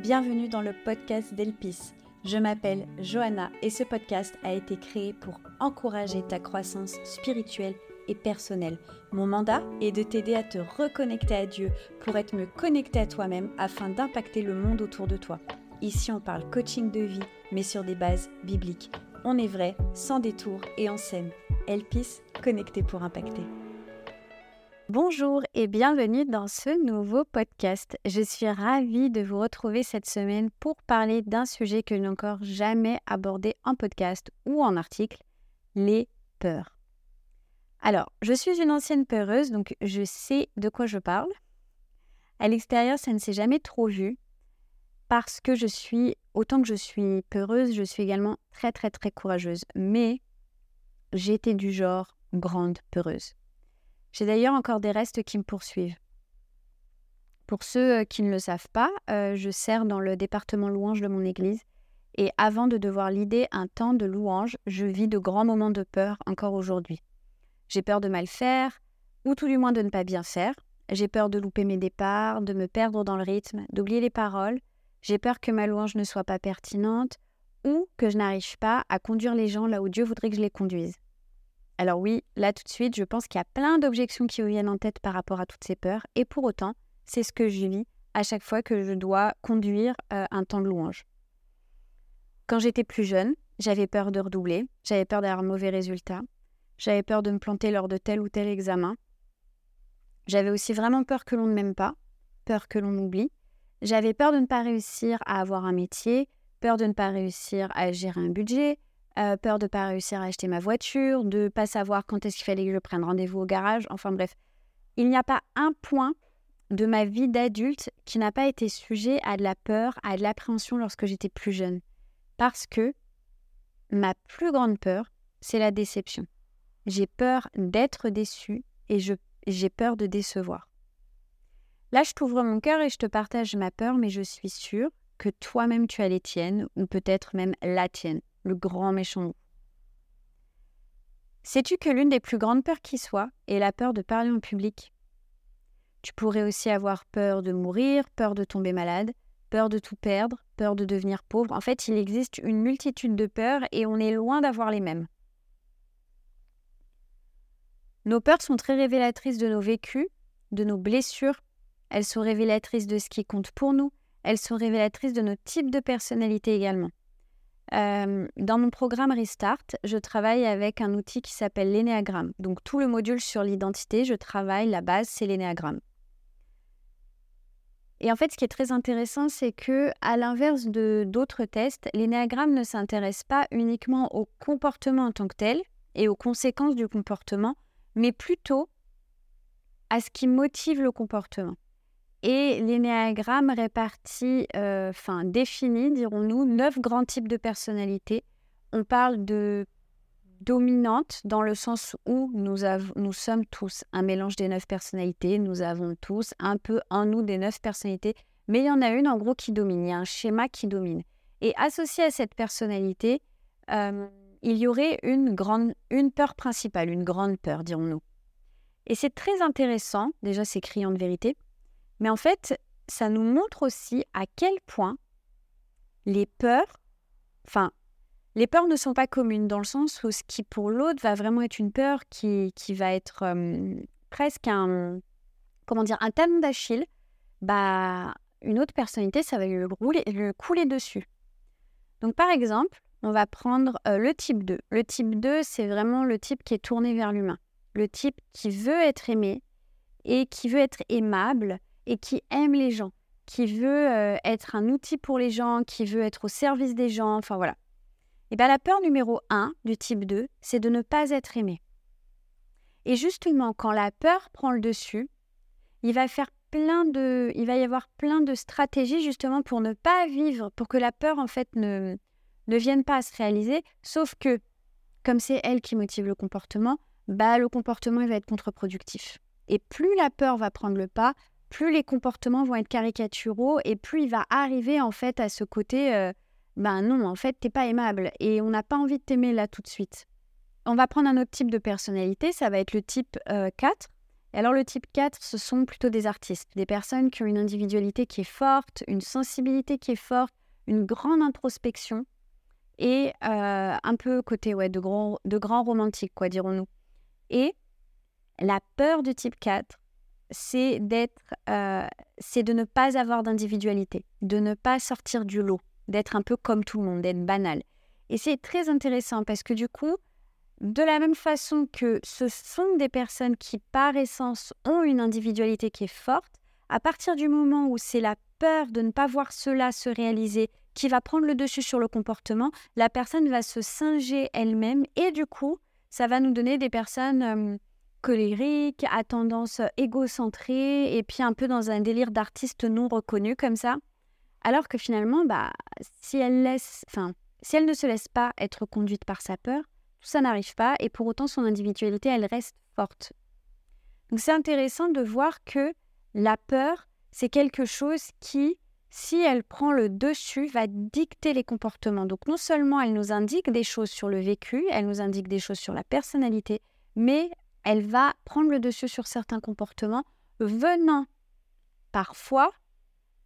bienvenue dans le podcast d'Elpis. Je m'appelle Johanna et ce podcast a été créé pour encourager ta croissance spirituelle et personnelle. Mon mandat est de t'aider à te reconnecter à Dieu pour être mieux connecté à toi-même afin d'impacter le monde autour de toi. Ici, on parle coaching de vie, mais sur des bases bibliques. On est vrai, sans détour et en scène. Elpis, connecté pour impacter. Bonjour et bienvenue dans ce nouveau podcast. Je suis ravie de vous retrouver cette semaine pour parler d'un sujet que je n'ai encore jamais abordé en podcast ou en article, les peurs. Alors, je suis une ancienne peureuse, donc je sais de quoi je parle. À l'extérieur, ça ne s'est jamais trop vu parce que je suis, autant que je suis peureuse, je suis également très très très courageuse. Mais j'étais du genre grande peureuse. J'ai d'ailleurs encore des restes qui me poursuivent. Pour ceux euh, qui ne le savent pas, euh, je sers dans le département louange de mon église et avant de devoir lider un temps de louange, je vis de grands moments de peur encore aujourd'hui. J'ai peur de mal faire, ou tout du moins de ne pas bien faire. J'ai peur de louper mes départs, de me perdre dans le rythme, d'oublier les paroles. J'ai peur que ma louange ne soit pas pertinente ou que je n'arrive pas à conduire les gens là où Dieu voudrait que je les conduise. Alors oui, là tout de suite, je pense qu'il y a plein d'objections qui viennent en tête par rapport à toutes ces peurs, et pour autant, c'est ce que je vis à chaque fois que je dois conduire euh, un temps de louange. Quand j'étais plus jeune, j'avais peur de redoubler, j'avais peur d'avoir mauvais résultat, j'avais peur de me planter lors de tel ou tel examen. J'avais aussi vraiment peur que l'on ne m'aime pas, peur que l'on m'oublie. J'avais peur de ne pas réussir à avoir un métier, peur de ne pas réussir à gérer un budget, euh, peur de ne pas réussir à acheter ma voiture, de ne pas savoir quand est-ce qu'il fallait que je prenne rendez-vous au garage. Enfin bref, il n'y a pas un point de ma vie d'adulte qui n'a pas été sujet à de la peur, à de l'appréhension lorsque j'étais plus jeune. Parce que ma plus grande peur, c'est la déception. J'ai peur d'être déçue et j'ai peur de décevoir. Là, je t'ouvre mon cœur et je te partage ma peur, mais je suis sûre que toi-même tu as les tiennes, ou peut-être même la tienne le grand méchant. Sais-tu que l'une des plus grandes peurs qui soit est la peur de parler en public? Tu pourrais aussi avoir peur de mourir, peur de tomber malade, peur de tout perdre, peur de devenir pauvre. En fait, il existe une multitude de peurs et on est loin d'avoir les mêmes. Nos peurs sont très révélatrices de nos vécus, de nos blessures. Elles sont révélatrices de ce qui compte pour nous. Elles sont révélatrices de nos types de personnalité également dans mon programme Restart, je travaille avec un outil qui s'appelle l'énéagramme. Donc tout le module sur l'identité, je travaille, la base, c'est l'énéagramme. Et en fait, ce qui est très intéressant, c'est que, à l'inverse de d'autres tests, l'énéagramme ne s'intéresse pas uniquement au comportement en tant que tel et aux conséquences du comportement, mais plutôt à ce qui motive le comportement. Et l'énéagramme répartit, euh, enfin définit, dirons-nous, neuf grands types de personnalités. On parle de dominante dans le sens où nous, nous sommes tous un mélange des neuf personnalités. Nous avons tous un peu en nous des neuf personnalités, mais il y en a une en gros qui domine. Il y a un schéma qui domine. Et associé à cette personnalité, euh, il y aurait une grande, une peur principale, une grande peur, dirons-nous. Et c'est très intéressant. Déjà, c'est criant de vérité mais en fait, ça nous montre aussi à quel point les peurs, enfin, les peurs ne sont pas communes dans le sens où ce qui pour l'autre va vraiment être une peur qui, va être presque un, comment dire, un d'Achille, bah, une autre personnalité, ça va lui, couler dessus. Donc par exemple, on va prendre le type 2. Le type 2, c'est vraiment le type qui est tourné vers l'humain. Le type qui veut être aimé et qui veut être aimable et qui aime les gens, qui veut euh, être un outil pour les gens, qui veut être au service des gens, enfin voilà. Et bien la peur numéro 1 du type 2, c'est de ne pas être aimé. Et justement, quand la peur prend le dessus, il va faire plein de, il va y avoir plein de stratégies justement pour ne pas vivre, pour que la peur en fait ne, ne vienne pas à se réaliser. Sauf que, comme c'est elle qui motive le comportement, bah le comportement il va être contre-productif. Et plus la peur va prendre le pas, plus les comportements vont être caricaturaux et plus il va arriver en fait à ce côté euh, ben non, en fait, t'es pas aimable et on n'a pas envie de t'aimer là tout de suite. On va prendre un autre type de personnalité, ça va être le type 4. Euh, Et alors le type 4, ce sont plutôt des artistes, des personnes qui ont une individualité qui est forte, une sensibilité qui est forte, une grande introspection et euh, un peu côté ouais, de, grands de grand romantiques, quoi, dirons-nous. Et la peur du type 4, c'est d'être, euh, c'est de ne pas avoir d'individualité, de ne pas sortir du lot, d'être un peu comme tout le monde, d'être banal. Et c'est très intéressant parce que du coup, de la même façon que ce sont des personnes qui, par essence, ont une individualité qui est forte, à partir du moment où c'est la peur de ne pas voir cela se réaliser qui va prendre le dessus sur le comportement, la personne va se singer elle-même et du coup, ça va nous donner des personnes colériques, à tendance égocentrée et puis un peu dans un délire d'artiste non reconnu comme ça. Alors que finalement, bah, si elle laisse, enfin, si elle ne se laisse pas être conduite par sa peur, tout ça n'arrive pas et pour autant son individualité, elle reste forte. Donc c'est intéressant de voir que la peur, c'est quelque chose qui, si elle prend le dessus, va dicter les comportements. Donc non seulement elle nous indique des choses sur le vécu, elle nous indique des choses sur la personnalité, mais elle va prendre le dessus sur certains comportements, venant parfois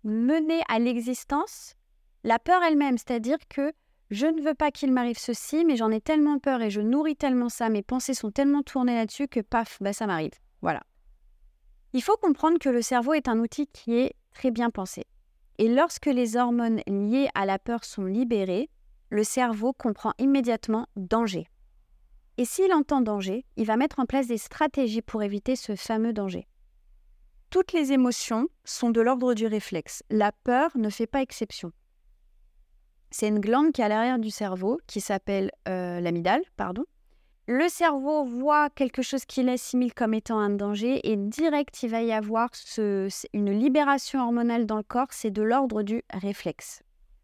mener à l'existence la peur elle-même, c'est-à-dire que je ne veux pas qu'il m'arrive ceci, mais j'en ai tellement peur et je nourris tellement ça, mes pensées sont tellement tournées là-dessus que paf, bah ça m'arrive. Voilà. Il faut comprendre que le cerveau est un outil qui est très bien pensé. Et lorsque les hormones liées à la peur sont libérées, le cerveau comprend immédiatement danger. Et s'il entend danger, il va mettre en place des stratégies pour éviter ce fameux danger. Toutes les émotions sont de l'ordre du réflexe. La peur ne fait pas exception. C'est une glande qui est à l'arrière du cerveau, qui s'appelle euh, l'amygdale, pardon. Le cerveau voit quelque chose qu'il assimile comme étant un danger et direct, il va y avoir une libération hormonale dans le corps, c'est de l'ordre du réflexe.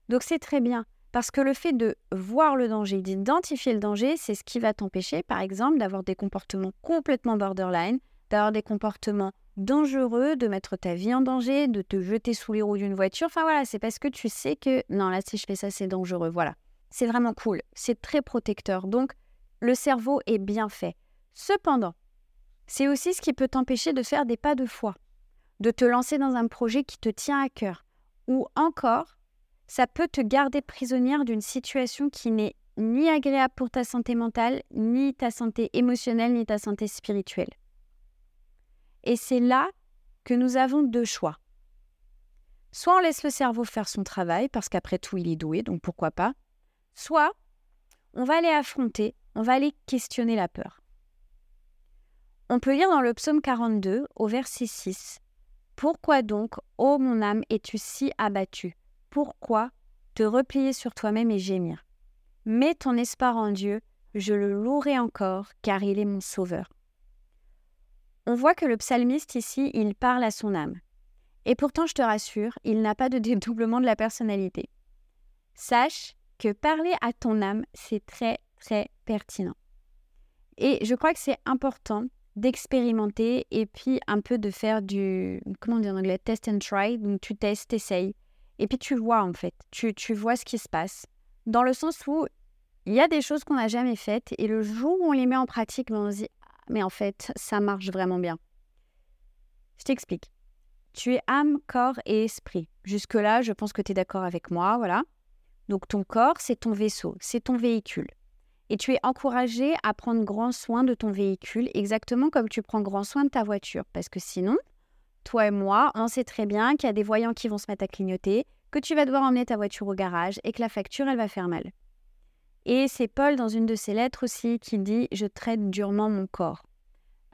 Donc c'est très bien, parce que le fait de voir le danger, d'identifier le danger, c'est ce qui va t'empêcher, par exemple, d'avoir des comportements complètement borderline, d'avoir des comportements dangereux, de mettre ta vie en danger, de te jeter sous les roues d'une voiture. Enfin voilà, c'est parce que tu sais que non, là, si je fais ça, c'est dangereux. Voilà. C'est vraiment cool. C'est très protecteur. Donc, le cerveau est bien fait. Cependant, c'est aussi ce qui peut t'empêcher de faire des pas de foi, de te lancer dans un projet qui te tient à cœur, ou encore, ça peut te garder prisonnière d'une situation qui n'est ni agréable pour ta santé mentale, ni ta santé émotionnelle, ni ta santé spirituelle. Et c'est là que nous avons deux choix. Soit on laisse le cerveau faire son travail, parce qu'après tout, il est doué, donc pourquoi pas. Soit on va aller affronter, on va aller questionner la peur. On peut lire dans le psaume 42, au verset 6, Pourquoi donc, ô mon âme, es-tu si abattue? Pourquoi te replier sur toi-même et gémir Mets ton espoir en Dieu, je le louerai encore, car il est mon sauveur. On voit que le psalmiste ici, il parle à son âme. Et pourtant, je te rassure, il n'a pas de dédoublement de la personnalité. Sache que parler à ton âme, c'est très, très pertinent. Et je crois que c'est important d'expérimenter et puis un peu de faire du, comment dire en anglais, test and try. Donc tu testes, essayes. Et puis tu vois en fait, tu, tu vois ce qui se passe. Dans le sens où il y a des choses qu'on n'a jamais faites et le jour où on les met en pratique, ben, on se dit mais en fait, ça marche vraiment bien. Je t'explique. Tu es âme, corps et esprit. Jusque-là, je pense que tu es d'accord avec moi, voilà. Donc ton corps, c'est ton vaisseau, c'est ton véhicule. Et tu es encouragé à prendre grand soin de ton véhicule, exactement comme tu prends grand soin de ta voiture. Parce que sinon, toi et moi, on sait très bien qu'il y a des voyants qui vont se mettre à clignoter, que tu vas devoir emmener ta voiture au garage et que la facture, elle va faire mal. Et c'est Paul dans une de ses lettres aussi qui dit Je traite durement mon corps.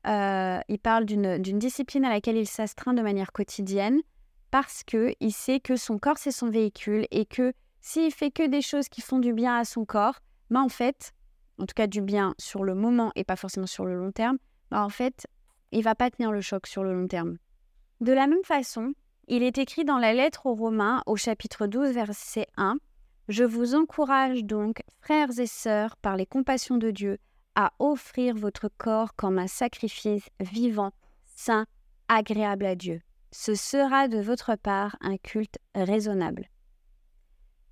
Euh, il parle d'une discipline à laquelle il s'astreint de manière quotidienne parce qu'il sait que son corps c'est son véhicule et que s'il fait que des choses qui font du bien à son corps, bah en fait, en tout cas du bien sur le moment et pas forcément sur le long terme, bah en fait, il va pas tenir le choc sur le long terme. De la même façon, il est écrit dans la lettre aux Romains au chapitre 12 verset 1 je vous encourage donc, frères et sœurs, par les compassions de Dieu, à offrir votre corps comme un sacrifice vivant, saint, agréable à Dieu. Ce sera de votre part un culte raisonnable.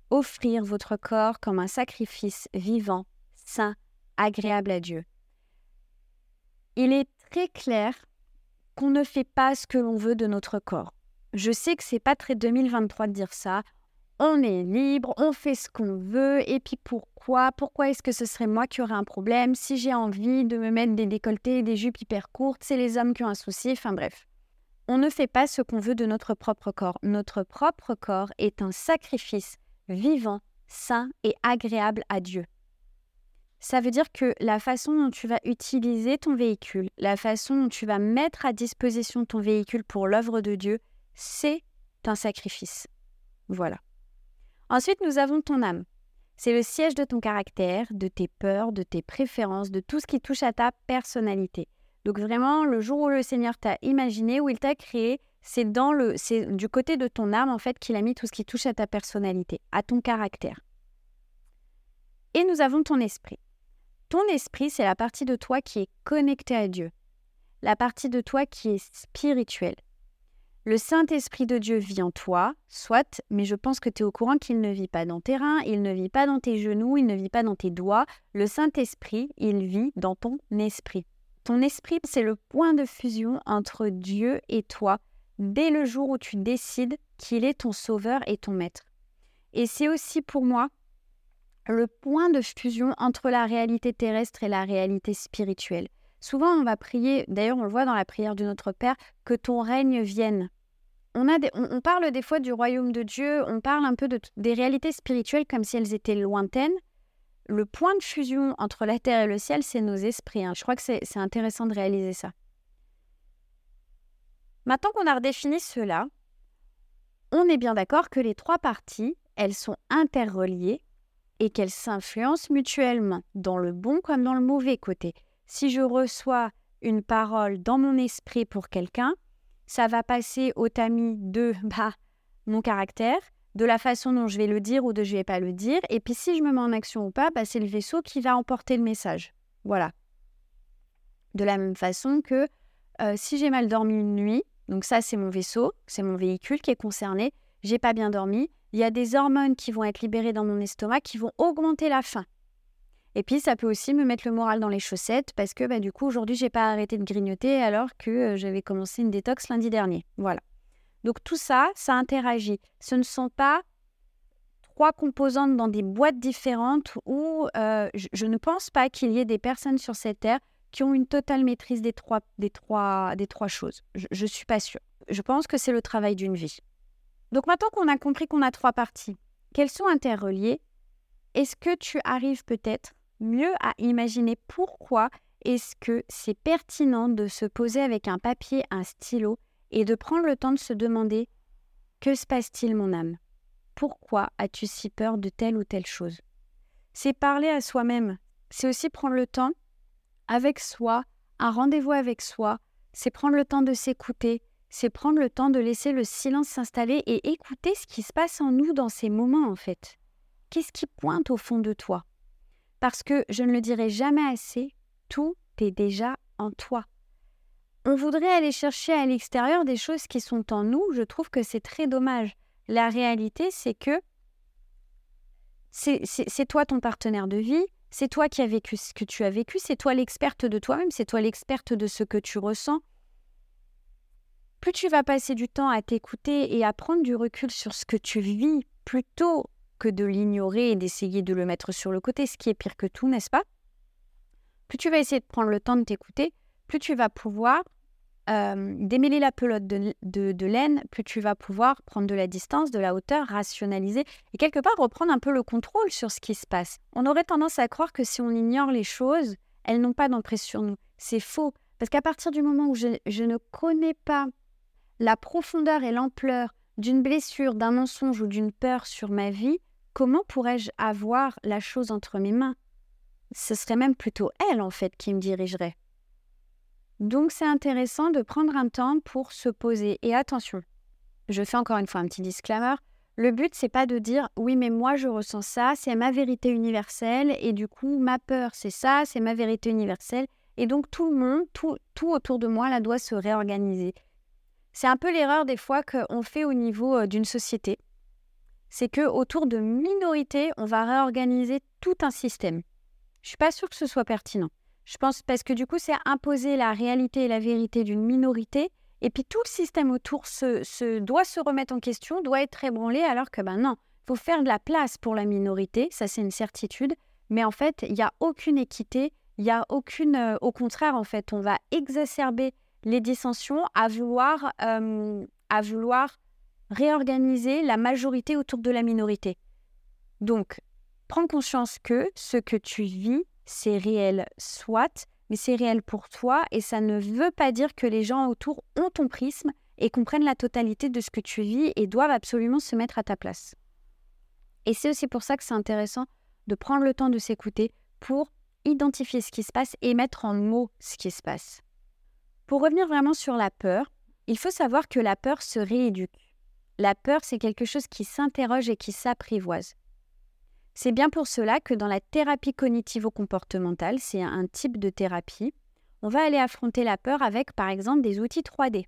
Offrir votre corps comme un sacrifice vivant, saint, agréable à Dieu. Il est très clair qu'on ne fait pas ce que l'on veut de notre corps. Je sais que c'est pas très 2023 de dire ça. On est libre, on fait ce qu'on veut, et puis pourquoi Pourquoi est-ce que ce serait moi qui aurais un problème Si j'ai envie de me mettre des décolletés et des jupes hyper courtes, c'est les hommes qui ont un souci, enfin bref. On ne fait pas ce qu'on veut de notre propre corps. Notre propre corps est un sacrifice vivant, sain et agréable à Dieu. Ça veut dire que la façon dont tu vas utiliser ton véhicule, la façon dont tu vas mettre à disposition ton véhicule pour l'œuvre de Dieu, c'est un sacrifice. Voilà. Ensuite, nous avons ton âme. C'est le siège de ton caractère, de tes peurs, de tes préférences, de tout ce qui touche à ta personnalité. Donc vraiment, le jour où le Seigneur t'a imaginé, où il t'a créé, c'est dans le, du côté de ton âme en fait qu'il a mis tout ce qui touche à ta personnalité, à ton caractère. Et nous avons ton esprit. Ton esprit, c'est la partie de toi qui est connectée à Dieu, la partie de toi qui est spirituelle. Le Saint-Esprit de Dieu vit en toi, soit, mais je pense que tu es au courant qu'il ne vit pas dans tes reins, il ne vit pas dans tes genoux, il ne vit pas dans tes doigts. Le Saint-Esprit, il vit dans ton esprit. Ton esprit, c'est le point de fusion entre Dieu et toi, dès le jour où tu décides qu'il est ton sauveur et ton maître. Et c'est aussi pour moi le point de fusion entre la réalité terrestre et la réalité spirituelle. Souvent, on va prier, d'ailleurs on le voit dans la prière de notre Père, que ton règne vienne. On, a on, parle des fois du royaume de Dieu, on parle un peu de, des réalités spirituelles comme si elles étaient lointaines. Le point de fusion entre la terre et le ciel, c'est nos esprits. Hein. Je crois que c'est intéressant de réaliser ça. Maintenant qu'on a redéfini cela, on est bien d'accord que les trois parties, elles sont interreliées et qu'elles s'influencent mutuellement, dans le bon comme dans le mauvais côté. Si je reçois une parole dans mon esprit pour quelqu'un, ça va passer au tamis de bah, mon caractère, de la façon dont je vais le dire ou de je vais pas le dire. Et puis si je me mets en action ou pas, bah, c'est le vaisseau qui va emporter le message. Voilà. De la même façon que euh, si j'ai mal dormi une nuit, donc ça, c'est mon vaisseau, c'est mon véhicule qui est concerné. J'ai pas bien dormi. Il y a des hormones qui vont être libérées dans mon estomac qui vont augmenter la faim. Et puis, ça peut aussi me mettre le moral dans les chaussettes parce que bah, du coup, aujourd'hui, j'ai pas arrêté de grignoter alors que euh, j'avais commencé une détox lundi dernier. Voilà. Donc, tout ça, ça interagit. Ce ne sont pas trois composantes dans des boîtes différentes où euh, je, ne pense pas qu'il y ait des personnes sur cette terre qui ont une totale maîtrise des trois, des trois, des trois choses. Je ne suis pas sûre. Je pense que c'est le travail d'une vie. Donc maintenant qu'on a compris qu'on a trois parties, qu'elles sont interreliées, est-ce que tu arrives peut-être mieux à imaginer pourquoi est-ce que c'est pertinent de se poser avec un papier, un stylo et de prendre le temps de se demander que se passe-t-il mon âme? Pourquoi as-tu si peur de telle ou telle chose? C'est parler à soi-même, c'est aussi prendre le temps avec soi, un rendez-vous avec soi, c'est prendre le temps de s'écouter, c'est prendre le temps de laisser le silence s'installer et écouter ce qui se passe en nous dans ces moments en fait. Qu'est-ce qui pointe au fond de toi? Parce que, je ne le dirai jamais assez, tout est déjà en toi. On voudrait aller chercher à l'extérieur des choses qui sont en nous, je trouve que c'est très dommage. La réalité, c'est que c'est toi ton partenaire de vie, c'est toi qui as vécu ce que tu as vécu, c'est toi l'experte de toi-même, c'est toi l'experte de ce que tu ressens. Plus tu vas passer du temps à t'écouter et à prendre du recul sur ce que tu vis, plutôt que de l'ignorer et d'essayer de le mettre sur le côté, ce qui est pire que tout, n'est-ce pas? Plus tu vas essayer de prendre le temps de t'écouter, plus tu vas pouvoir démêler la pelote de, laine, plus tu vas pouvoir prendre de la distance, de la hauteur, rationaliser et quelque part reprendre un peu le contrôle sur ce qui se passe. On aurait tendance à croire que si on ignore les choses, elles n'ont pas d'emprise sur nous. C'est faux, parce qu'à partir du moment où je ne connais pas la profondeur et l'ampleur d'une blessure, d'un mensonge ou d'une peur sur ma vie, comment pourrais-je avoir la chose entre mes mains? Ce serait même plutôt elle, en fait, qui me dirigerait. Donc c'est intéressant de prendre un temps pour se poser. Et attention, je fais encore une fois un petit disclaimer. Le but, c'est pas de dire oui, mais moi je ressens ça, c'est ma vérité universelle, et du coup, ma peur, c'est ça, c'est ma vérité universelle. Et donc tout le monde, tout, tout autour de moi, là, doit se réorganiser. C'est un peu l'erreur des fois qu'on fait au niveau euh, d'une société. C'est que autour de minorités, on va réorganiser tout un système. Je suis pas sûre que ce soit pertinent. Je pense parce que du coup, c'est imposer la réalité et la vérité d'une minorité. Et puis tout le système autour se, doit se remettre en question, doit être ébranlé, alors que ben non, faut faire de la place pour la minorité, ça c'est une certitude. Mais en fait, il n'y a aucune équité, il n'y a aucune... Euh, au contraire, en fait, on va exacerber les dissensions à vouloir, euh, à vouloir réorganiser la majorité autour de la minorité. Donc, prends conscience que ce que tu vis, c'est réel, soit, mais c'est réel pour toi et ça ne veut pas dire que les gens autour ont ton prisme et comprennent la totalité de ce que tu vis et doivent absolument se mettre à ta place. Et c'est aussi pour ça que c'est intéressant de prendre le temps de s'écouter pour identifier ce qui se passe et mettre en mots ce qui se passe. Pour revenir vraiment sur la peur, il faut savoir que la peur se rééduque. La peur, c'est quelque chose qui s'interroge et qui s'apprivoise. C'est bien pour cela que dans la thérapie cognitivo-comportementale, c'est un type de thérapie, on va aller affronter la peur avec par exemple des outils 3D.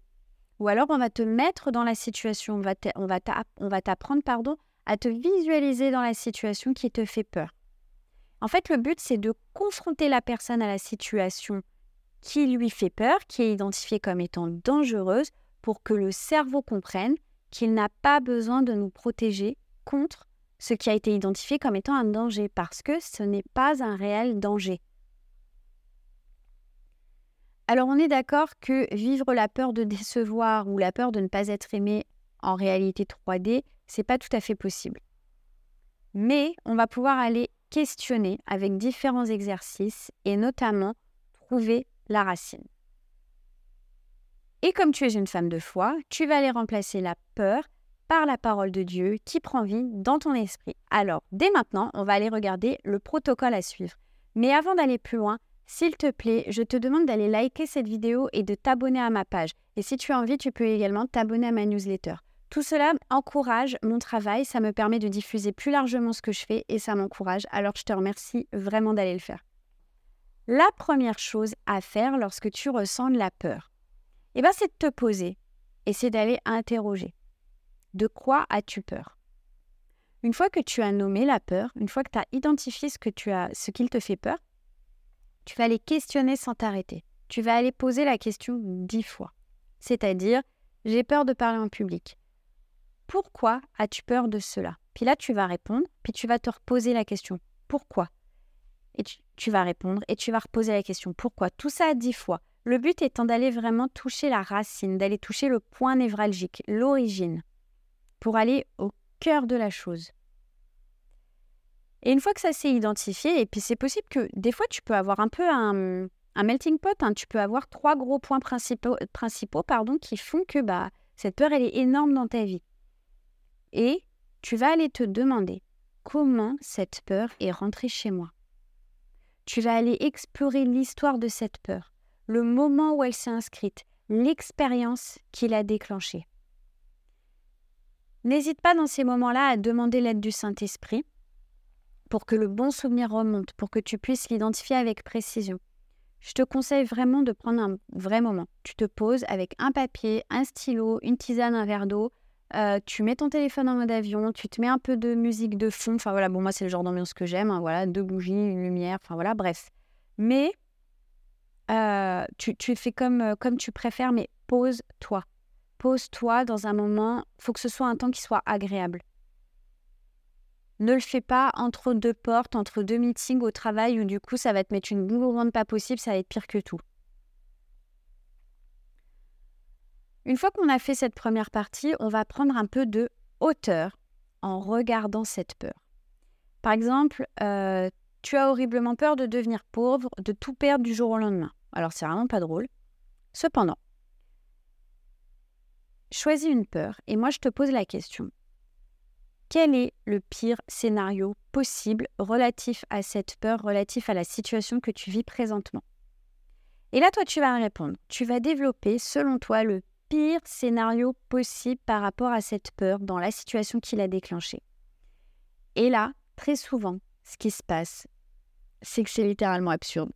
Ou alors on va te mettre dans la situation, on va t'apprendre à te visualiser dans la situation qui te fait peur. En fait, le but, c'est de confronter la personne à la situation qui lui fait peur, qui est identifiée comme étant dangereuse, pour que le cerveau comprenne qu'il n'a pas besoin de nous protéger contre ce qui a été identifié comme étant un danger, parce que ce n'est pas un réel danger. Alors on est d'accord que vivre la peur de décevoir ou la peur de ne pas être aimé en réalité 3D, c'est pas tout à fait possible. Mais on va pouvoir aller questionner avec différents exercices et notamment trouver la racine. Et comme tu es une femme de foi, tu vas aller remplacer la peur par la parole de Dieu qui prend vie dans ton esprit. Alors, dès maintenant, on va aller regarder le protocole à suivre. Mais avant d'aller plus loin, s'il te plaît, je te demande d'aller liker cette vidéo et de t'abonner à ma page. Et si tu as envie, tu peux également t'abonner à ma newsletter. Tout cela encourage mon travail, ça me permet de diffuser plus largement ce que je fais et ça m'encourage. Alors je te remercie vraiment d'aller le faire. La première chose à faire lorsque tu ressens de la peur, eh ben, c'est de te poser et c'est d'aller interroger. De quoi as-tu peur? Une fois que tu as nommé la peur, une fois que tu as identifié ce que tu as, ce qu'il te fait peur, tu vas aller questionner sans t'arrêter. Tu vas aller poser la question dix fois. C'est-à-dire, j'ai peur de parler en public. Pourquoi as-tu peur de cela? Puis là, tu vas répondre, puis tu vas te reposer la question. Pourquoi? Et tu, vas répondre, et tu vas reposer la question. Pourquoi? Tout ça dix fois. Le but étant d'aller vraiment toucher la racine, d'aller toucher le point névralgique, l'origine, pour aller au cœur de la chose. Et une fois que ça s'est identifié, et puis c'est possible que des fois tu peux avoir un peu un, melting pot, hein. tu peux avoir trois gros points principaux, principaux pardon, qui font que bah, cette peur elle est énorme dans ta vie. Et tu vas aller te demander comment cette peur est rentrée chez moi. Tu vas aller explorer l'histoire de cette peur, le moment où elle s'est inscrite, l'expérience qui l'a déclenchée. N'hésite pas dans ces moments-là à demander l'aide du Saint-Esprit pour que le bon souvenir remonte, pour que tu puisses l'identifier avec précision. Je te conseille vraiment de prendre un vrai moment. Tu te poses avec un papier, un stylo, une tisane, un verre d'eau, tu mets ton téléphone en mode avion, tu te mets un peu de musique de fond. Enfin voilà, bon, moi, c'est le genre d'ambiance que j'aime. Hein, voilà, deux bougies, une lumière, enfin voilà, bref. Mais tu, fais comme, comme tu préfères, mais pose-toi. Pose-toi dans un moment. faut que ce soit un temps qui soit agréable. Ne le fais pas entre deux portes, entre deux meetings au travail où du coup ça va te mettre une boule pas possible, ça va être pire que tout. Une fois qu'on a fait cette première partie, on va prendre un peu de hauteur en regardant cette peur. Par exemple, euh, tu as horriblement peur de devenir pauvre, de tout perdre du jour au lendemain. Alors c'est vraiment pas drôle. Cependant, choisis une peur et moi je te pose la question. Quel est le pire scénario possible relatif à cette peur, relatif à la situation que tu vis présentement? Et là, toi, tu vas répondre. Tu vas développer, selon toi, le pire scénario possible par rapport à cette peur dans la situation qui l'a déclenchée. Et là, très souvent, ce qui se passe, c'est que c'est littéralement absurde.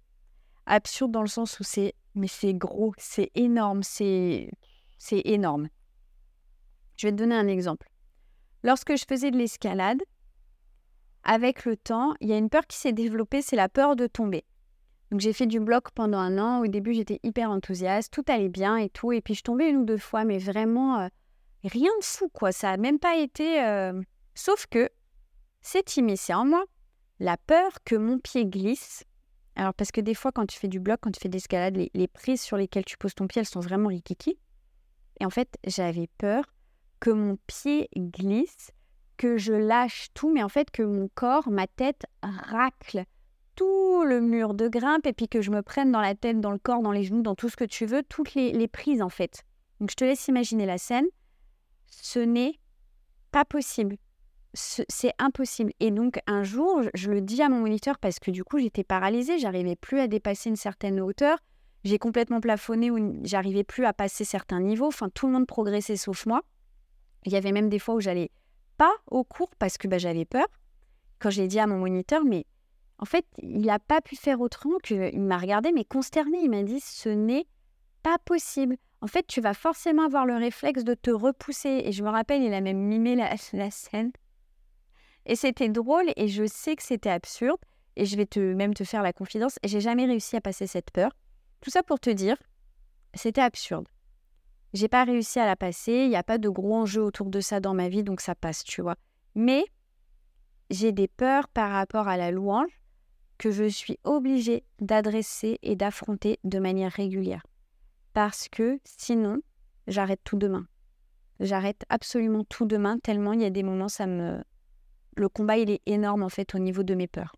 Absurde dans le sens où c'est mais c'est gros, c'est énorme, c'est c'est énorme. Je vais te donner un exemple. Lorsque je faisais de l'escalade, avec le temps, il y a une peur qui s'est développée, c'est la peur de tomber. Donc j'ai fait du bloc pendant un an. Au début, j'étais hyper enthousiaste, tout allait bien et tout. Et puis je tombais une ou deux fois, mais vraiment euh, rien de fou, quoi. Ça n'a même pas été. Euh, sauf que c'est immiscé en moi la peur que mon pied glisse. Alors parce que des fois, quand tu fais du bloc, quand tu fais de l'escalade, les, les, prises sur lesquelles tu poses ton pied, elles sont vraiment rikiki. Et en fait, j'avais peur que mon pied glisse, que je lâche tout, mais en fait que mon corps, ma tête racle tout le mur de grimpe et puis que je me prenne dans la tête, dans le corps, dans les genoux, dans tout ce que tu veux, toutes les, prises en fait. Donc je te laisse imaginer la scène. Ce n'est pas possible. C'est impossible. Et donc un jour, je le dis à mon moniteur parce que du coup j'étais paralysée, j'arrivais plus à dépasser une certaine hauteur. J'ai complètement plafonné où j'arrivais plus à passer certains niveaux. Enfin, tout le monde progressait sauf moi. Il y avait même des fois où j'allais pas au cours parce que bah, j'avais peur. Quand j'ai dit à mon moniteur, mais en fait, il n'a pas pu faire autrement qu'il m'a regardé, mais consterné. Il m'a dit Ce n'est pas possible. En fait, tu vas forcément avoir le réflexe de te repousser. Et je me rappelle, il a même mimé la, scène. Et c'était drôle, et je sais que c'était absurde. Et je vais te, même te faire la confidence. Et j'ai jamais réussi à passer cette peur. Tout ça pour te dire, c'était absurde. J'ai pas réussi à la passer. Il n'y a pas de gros enjeux autour de ça dans ma vie, donc ça passe, tu vois. Mais j'ai des peurs par rapport à la louange que je suis obligée d'adresser et d'affronter de manière régulière. Parce que sinon, j'arrête tout demain. J'arrête absolument tout demain, tellement il y a des moments, ça me... Le combat, il est énorme en fait au niveau de mes peurs.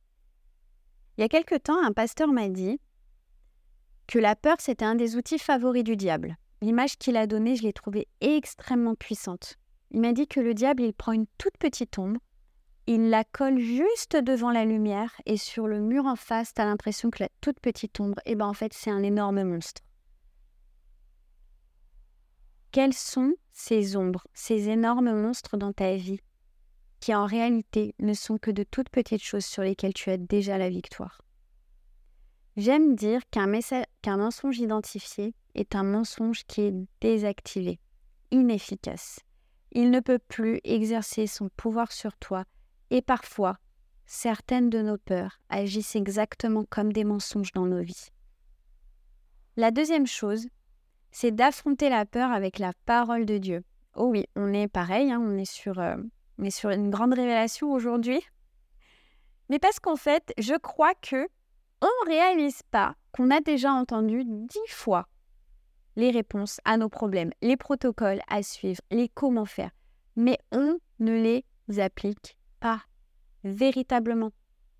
Il y a quelque temps, un pasteur m'a dit que la peur, c'était un des outils favoris du diable. L'image qu'il a donnée, je l'ai trouvée extrêmement puissante. Il m'a dit que le diable, il prend une toute petite ombre, il la colle juste devant la lumière et sur le mur en face, tu as l'impression que la toute petite ombre, eh ben en fait, c'est un énorme monstre. Quelles sont ces ombres, ces énormes monstres dans ta vie qui en réalité ne sont que de toutes petites choses sur lesquelles tu as déjà la victoire? J'aime dire qu'un, qu'un mensonge identifié est un mensonge qui est désactivé, inefficace. Il ne peut plus exercer son pouvoir sur toi et parfois, certaines de nos peurs agissent exactement comme des mensonges dans nos vies. La deuxième chose, c'est d'affronter la peur avec la parole de Dieu. Oh oui, on est pareil, hein, on, est sur, euh, sur une grande révélation aujourd'hui. Mais parce qu'en fait, je crois que on réalise pas qu'on a déjà entendu dix fois les réponses à nos problèmes, les protocoles à suivre, les comment faire, mais on ne les applique pas véritablement.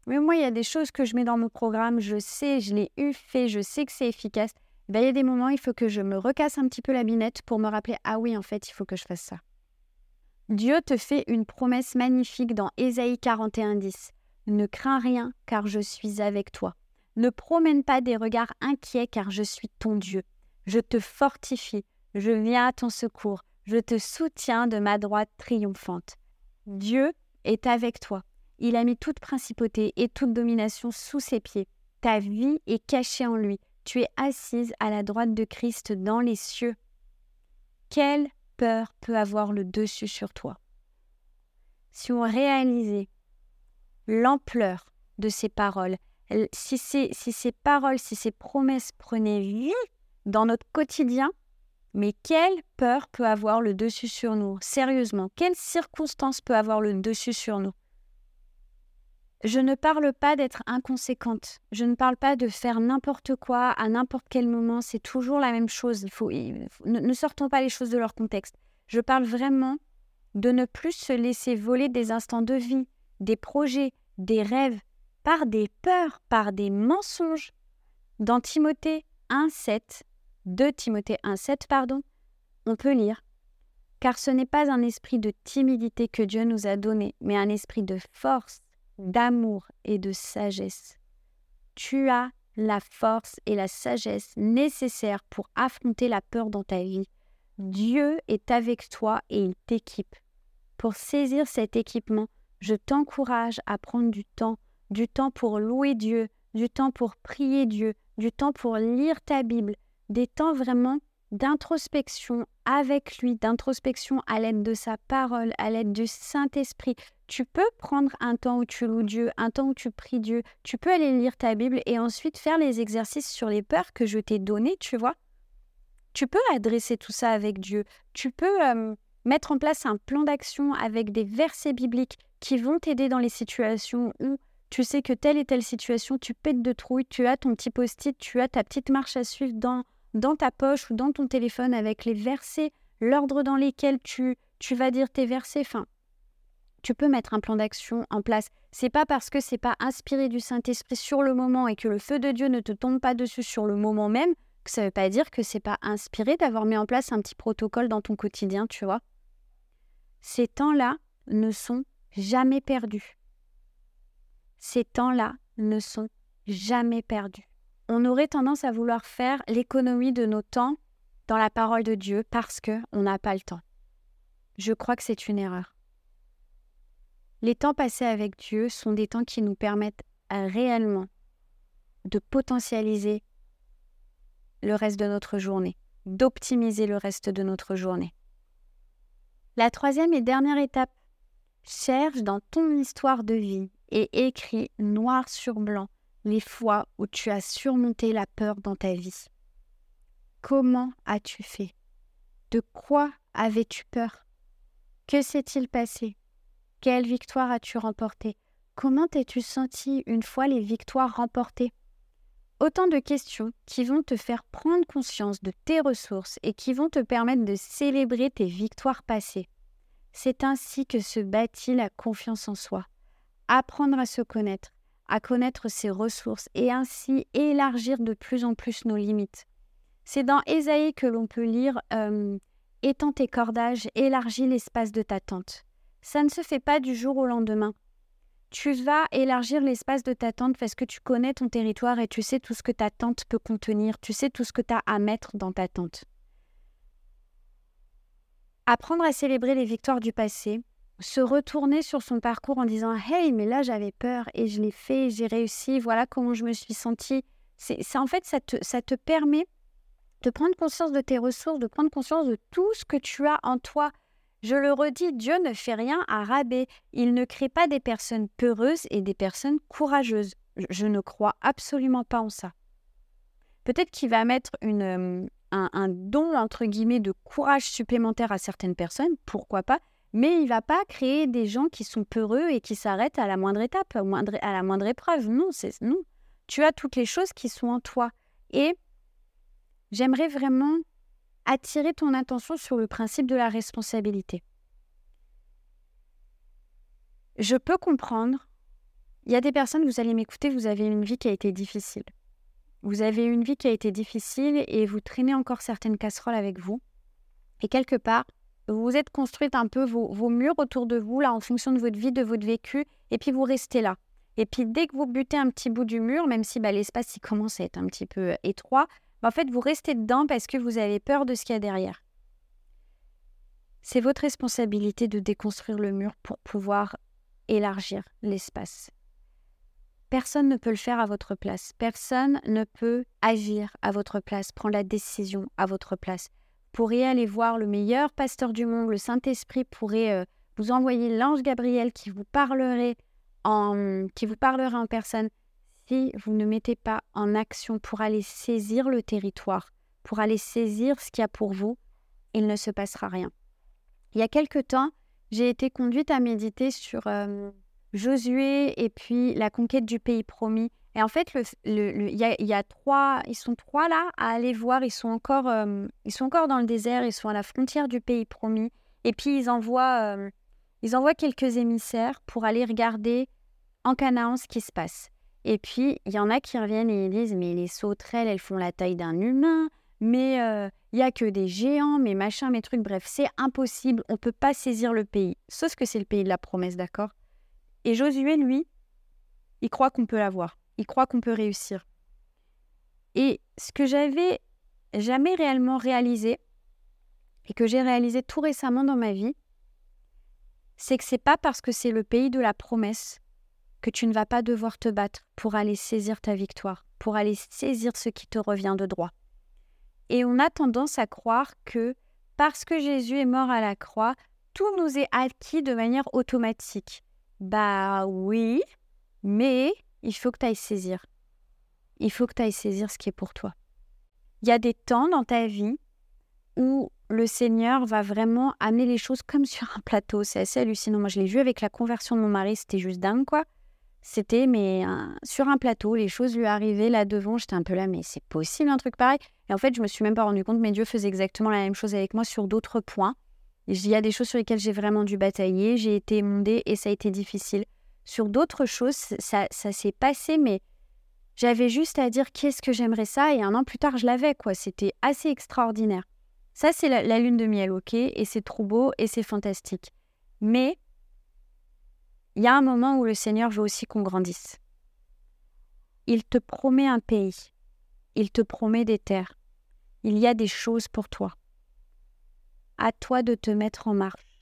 Mais moi, il y a des choses que je mets dans mon programme, je sais, je l'ai eu fait, je sais que c'est efficace. Ben, il y a des moments, il faut que je me recasse un petit peu la binette pour me rappeler Ah oui, en fait, il faut que je fasse ça. Dieu te fait une promesse magnifique dans Ésaïe 41.10. Ne crains rien, car je suis avec toi. Ne promène pas des regards inquiets, car je suis ton Dieu. Je te fortifie, je viens à ton secours, je te soutiens de ma droite triomphante. Dieu est avec toi. Il a mis toute principauté et toute domination sous ses pieds. Ta vie est cachée en lui. Tu es assise à la droite de Christ dans les cieux. Quelle peur peut avoir le dessus sur toi? Si on réalisait l'ampleur de ces paroles, si ces, si ces paroles, si ces promesses prenaient vie dans notre quotidien, mais quelle peur peut avoir le dessus sur nous? Sérieusement, quelle circonstance peut avoir le dessus sur nous? Je ne parle pas d'être inconséquente. Je ne parle pas de faire n'importe quoi à n'importe quel moment. C'est toujours la même chose. Ne sortons pas les choses de leur contexte. Je parle vraiment de ne plus se laisser voler des instants de vie, des projets, des rêves, par des peurs, par des mensonges. Dans Timothée 1, 7, 2 Timothée 1,7, pardon, on peut lire Car ce n'est pas un esprit de timidité que Dieu nous a donné, mais un esprit de force, d'amour et de sagesse. Tu as la force et la sagesse nécessaires pour affronter la peur dans ta vie. Dieu est avec toi et il t'équipe. Pour saisir cet équipement, je t'encourage à prendre du temps, du temps pour louer Dieu, du temps pour prier Dieu, du temps pour lire ta Bible, des temps vraiment d'introspection avec lui, d'introspection à l'aide de sa parole, à l'aide du Saint-Esprit. tu peux prendre un temps où tu loues Dieu, un temps où tu pries Dieu, tu peux aller lire ta Bible et ensuite faire les exercices sur les peurs que je t'ai données, tu vois. Tu peux adresser tout ça avec Dieu. Tu peux mettre en place un plan d'action avec des versets bibliques qui vont t'aider dans les situations où tu sais que telle et telle situation, tu pètes de trouille, tu as ton petit post-it, tu as ta petite marche à suivre dans, dans ta poche ou dans ton téléphone avec les versets, l'ordre dans lesquels tu, tu vas dire tes versets. Enfin, tu peux mettre un plan d'action en place. C'est pas parce que c'est pas inspiré du Saint-Esprit sur le moment et que le feu de Dieu ne te tombe pas dessus sur le moment même que ça veut pas dire que c'est pas inspiré d'avoir mis en place un petit protocole dans ton quotidien, tu vois. Ces temps-là ne sont jamais perdus. Ces temps-là ne sont jamais perdus. On aurait tendance à vouloir faire l'économie de nos temps dans la parole de Dieu parce que on n'a pas le temps. Je crois que c'est une erreur. Les temps passés avec Dieu sont des temps qui nous permettent réellement de potentialiser le reste de notre journée, d'optimiser le reste de notre journée. La troisième et dernière étape, cherche dans ton histoire de vie et écris noir sur blanc les fois où tu as surmonté la peur dans ta vie. Comment as-tu fait? De quoi avais-tu peur? Que s'est-il passé? Quelle victoire as-tu remportée? Comment t'es-tu senti une fois les victoires remportées? Autant de questions qui vont te faire prendre conscience de tes ressources et qui vont te permettre de célébrer tes victoires passées. C'est ainsi que se bâtit la confiance en soi. Apprendre à se connaître, à connaître ses ressources et ainsi élargir de plus en plus nos limites. C'est dans Ésaïe que l'on peut lire euh, Étends tes cordages, élargis l'espace de ta tente. Ça ne se fait pas du jour au lendemain tu vas élargir l'espace de ta tente parce que tu connais ton territoire et tu sais tout ce que ta tente peut contenir, tu sais tout ce que tu as à mettre dans ta tente. Apprendre à célébrer les victoires du passé, se retourner sur son parcours en disant Hey, mais là j'avais peur et je l'ai fait, j'ai réussi, voilà comment je me suis sentie. C'est, en fait, ça te, ça te permet de prendre conscience de tes ressources, de prendre conscience de tout ce que tu as en toi, je le redis, Dieu ne fait rien à rabais. Il ne crée pas des personnes peureuses et des personnes courageuses. Je ne crois absolument pas en ça. Peut-être qu'il va mettre une, euh, un, un, don, entre guillemets, de courage supplémentaire à certaines personnes, pourquoi pas, mais il va pas créer des gens qui sont peureux et qui s'arrêtent à la moindre étape, à, à la moindre épreuve. Non, c'est non. Tu as toutes les choses qui sont en toi. Et j'aimerais vraiment attirer ton attention sur le principe de la responsabilité. Je peux comprendre, il y a des personnes, vous allez m'écouter, vous avez une vie qui a été difficile. Vous avez une vie qui a été difficile et vous traînez encore certaines casseroles avec vous. Et quelque part, vous êtes construite un peu vos, murs autour de vous, là, en fonction de votre vie, de votre vécu, et puis vous restez là. Et puis dès que vous butez un petit bout du mur, même si bah, l'espace il commence à être un petit peu étroit, en fait, vous restez dedans parce que vous avez peur de ce qu'il y a derrière. C'est votre responsabilité de déconstruire le mur pour pouvoir élargir l'espace. Personne ne peut le faire à votre place. Personne ne peut agir à votre place, prendre la décision à votre place. Pourriez aller voir le meilleur pasteur du monde, le Saint-Esprit pourrait euh, vous envoyer l'ange Gabriel qui vous parlerait en, qui vous parlerait en personne si vous ne mettez pas en action pour aller saisir le territoire, pour aller saisir ce qu'il y a pour vous, il ne se passera rien. Il y a quelque temps, j'ai été conduite à méditer sur euh, Josué et puis la conquête du pays promis. Et en fait, il, y a, trois, ils sont trois là à aller voir. Ils sont encore, euh, ils sont encore dans le désert. Ils sont à la frontière du pays promis. Et puis ils envoient, euh, ils envoient quelques émissaires pour aller regarder en Canaan ce qui se passe. Et puis, il y en a qui reviennent et ils disent Mais les sauterelles, elles font la taille d'un humain, mais euh, il n'y a que des géants, mais machin, mes trucs. Bref, c'est impossible, on peut pas saisir le pays. Sauf que c'est le pays de la promesse, d'accord? Et Josué, lui, il croit qu'on peut l'avoir. Il croit qu'on peut réussir. Et ce que j'avais jamais réellement réalisé, et que j'ai réalisé tout récemment dans ma vie, c'est que c'est pas parce que c'est le pays de la promesse que tu ne vas pas devoir te battre pour aller saisir ta victoire, pour aller saisir ce qui te revient de droit. Et on a tendance à croire que parce que Jésus est mort à la croix, tout nous est acquis de manière automatique. Bah oui, mais il faut que tu ailles saisir. Il faut que tu ailles saisir ce qui est pour toi. Il y a des temps dans ta vie où le Seigneur va vraiment amener les choses comme sur un plateau. C'est assez hallucinant. Moi, je l'ai vu avec la conversion de mon mari, c'était juste dingue, quoi. C'était, mais sur un plateau, les choses lui arrivaient là devant. J'étais un peu là, mais c'est possible un truc pareil? Et en fait, je me suis même pas rendu compte, mais Dieu faisait exactement la même chose avec moi sur d'autres points. Il y a des choses sur lesquelles j'ai vraiment dû batailler, j'ai été émondée et ça a été difficile. Sur d'autres choses, ça, ça s'est passé, mais j'avais juste à dire qu'est-ce que j'aimerais ça et un an plus tard, je l'avais, quoi. C'était assez extraordinaire. Ça, c'est la, lune de miel, ok Et c'est trop beau et c'est fantastique. Mais il y a un moment où le Seigneur veut aussi qu'on grandisse. Il te promet un pays. Il te promet des terres. Il y a des choses pour toi. À toi de te mettre en marche.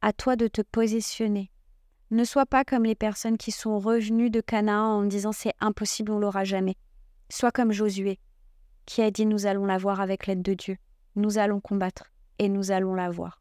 À toi de te positionner. Ne sois pas comme les personnes qui sont revenues de Canaan en disant c'est impossible, on l'aura jamais. Sois comme Josué, qui a dit nous allons la voir avec l'aide de Dieu nous allons combattre et nous allons la voir.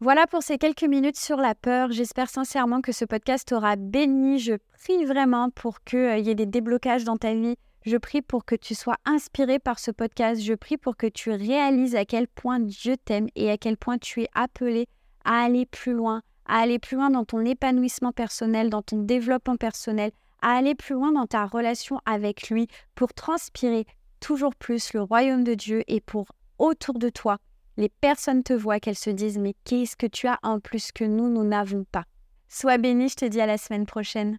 Voilà pour ces quelques minutes sur la peur. J'espère sincèrement que ce podcast t'aura béni. Je prie vraiment pour qu'il euh, y ait des déblocages dans ta vie. Je prie pour que tu sois inspiré par ce podcast. Je prie pour que tu réalises à quel point Dieu t'aime et à quel point tu es appelé à aller plus loin, à aller plus loin dans ton épanouissement personnel, dans ton développement personnel, à aller plus loin dans ta relation avec lui pour transpirer toujours plus le royaume de Dieu et pour autour de toi, les personnes te voient, qu'elles se disent mais qu'est-ce que tu as en plus que nous, nous n'avons pas? Sois béni, je te dis à la semaine prochaine.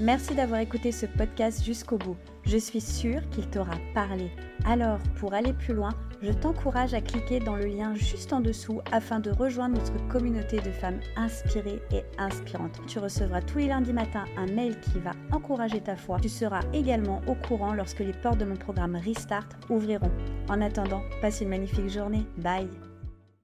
Merci d'avoir écouté ce podcast jusqu'au bout. Je suis sûre qu'il t'aura parlé. Alors, pour aller plus loin, je t'encourage à cliquer dans le lien juste en dessous afin de rejoindre notre communauté de femmes inspirées et inspirantes. Tu recevras tous les lundis matins un mail qui va encourager ta foi. Tu seras également au courant lorsque les portes de mon programme Restart ouvriront. En attendant, passe une magnifique journée. Bye